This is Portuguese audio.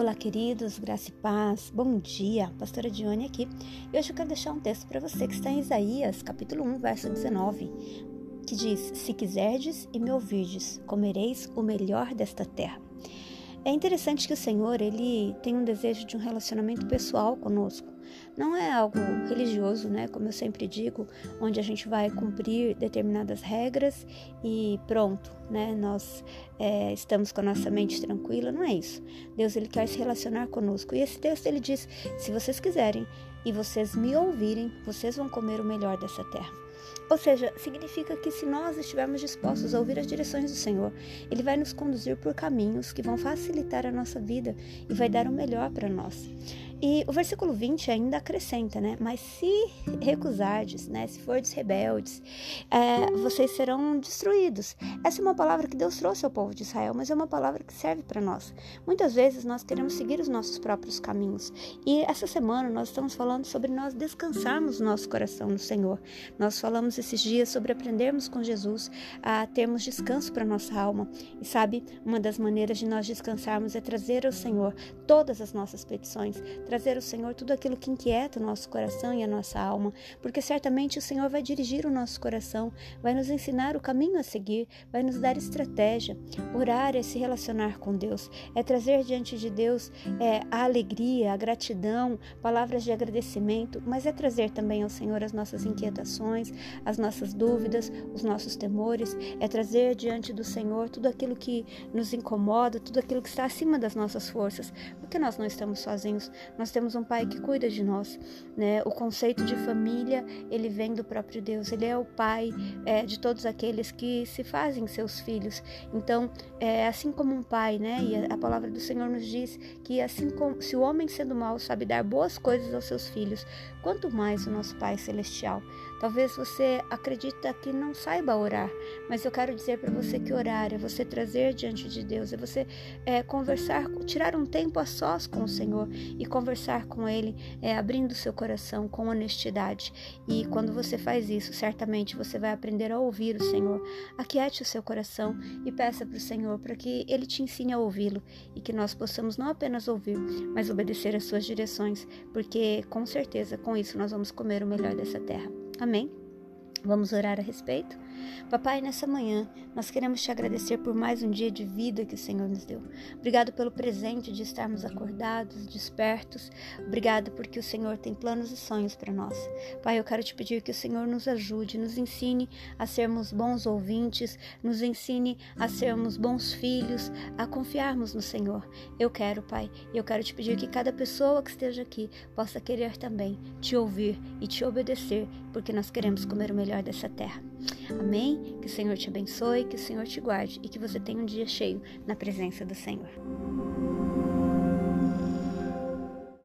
Olá, queridos, graça e paz, bom dia, pastora Dione aqui. E hoje eu quero deixar um texto para você que está em Isaías, capítulo 1, verso 19, que diz: Se quiserdes e me ouvirdes, comereis o melhor desta terra. É interessante que o Senhor, ele tem um desejo de um relacionamento pessoal conosco. Não é algo religioso, né? Como eu sempre digo, onde a gente vai cumprir determinadas regras e pronto, né? Nós é, estamos com a nossa mente tranquila. Não é isso. Deus ele quer se relacionar conosco. E esse texto ele diz: se vocês quiserem e vocês me ouvirem, vocês vão comer o melhor dessa terra. Ou seja, significa que se nós estivermos dispostos a ouvir as direções do Senhor, Ele vai nos conduzir por caminhos que vão facilitar a nossa vida e vai dar o melhor para nós. E o versículo 20 ainda acrescenta, né? Mas se recusardes, né? Se fordes rebeldes, é, vocês serão destruídos. Essa é uma palavra que Deus trouxe ao povo de Israel, mas é uma palavra que serve para nós. Muitas vezes nós queremos seguir os nossos próprios caminhos. E essa semana nós estamos falando sobre nós descansarmos nosso coração no Senhor. Nós falamos esses dias sobre aprendermos com Jesus a termos descanso para nossa alma. E sabe, uma das maneiras de nós descansarmos é trazer ao Senhor todas as nossas petições trazer ao Senhor tudo aquilo que inquieta o nosso coração e a nossa alma, porque certamente o Senhor vai dirigir o nosso coração, vai nos ensinar o caminho a seguir, vai nos dar estratégia. Orar é se relacionar com Deus, é trazer diante de Deus é, a alegria, a gratidão, palavras de agradecimento, mas é trazer também ao Senhor as nossas inquietações, as nossas dúvidas, os nossos temores, é trazer diante do Senhor tudo aquilo que nos incomoda, tudo aquilo que está acima das nossas forças, porque nós não estamos sozinhos, nós temos um pai que cuida de nós, né? O conceito de família ele vem do próprio Deus. Ele é o pai é, de todos aqueles que se fazem seus filhos. Então, é assim como um pai, né? E a, a palavra do Senhor nos diz que assim como se o homem sendo mau sabe dar boas coisas aos seus filhos, quanto mais o nosso Pai celestial. Talvez você acredita que não saiba orar, mas eu quero dizer para você que orar é você trazer diante de Deus, é você é, conversar, tirar um tempo a sós com o Senhor e conversar com Ele, é, abrindo seu coração com honestidade. E quando você faz isso, certamente você vai aprender a ouvir o Senhor. Aquiete o seu coração e peça para o Senhor para que Ele te ensine a ouvi-lo e que nós possamos não apenas ouvir, mas obedecer às suas direções, porque com certeza com isso nós vamos comer o melhor dessa terra. Amém? Vamos orar a respeito? Papai, nessa manhã, nós queremos te agradecer por mais um dia de vida que o Senhor nos deu. Obrigado pelo presente de estarmos acordados, despertos. Obrigado porque o Senhor tem planos e sonhos para nós. Pai, eu quero te pedir que o Senhor nos ajude, nos ensine a sermos bons ouvintes, nos ensine a sermos bons filhos, a confiarmos no Senhor. Eu quero, Pai, e eu quero te pedir que cada pessoa que esteja aqui possa querer também te ouvir e te obedecer, porque nós queremos comer o melhor dessa terra. Amém? Que o Senhor te abençoe, que o Senhor te guarde e que você tenha um dia cheio na presença do Senhor.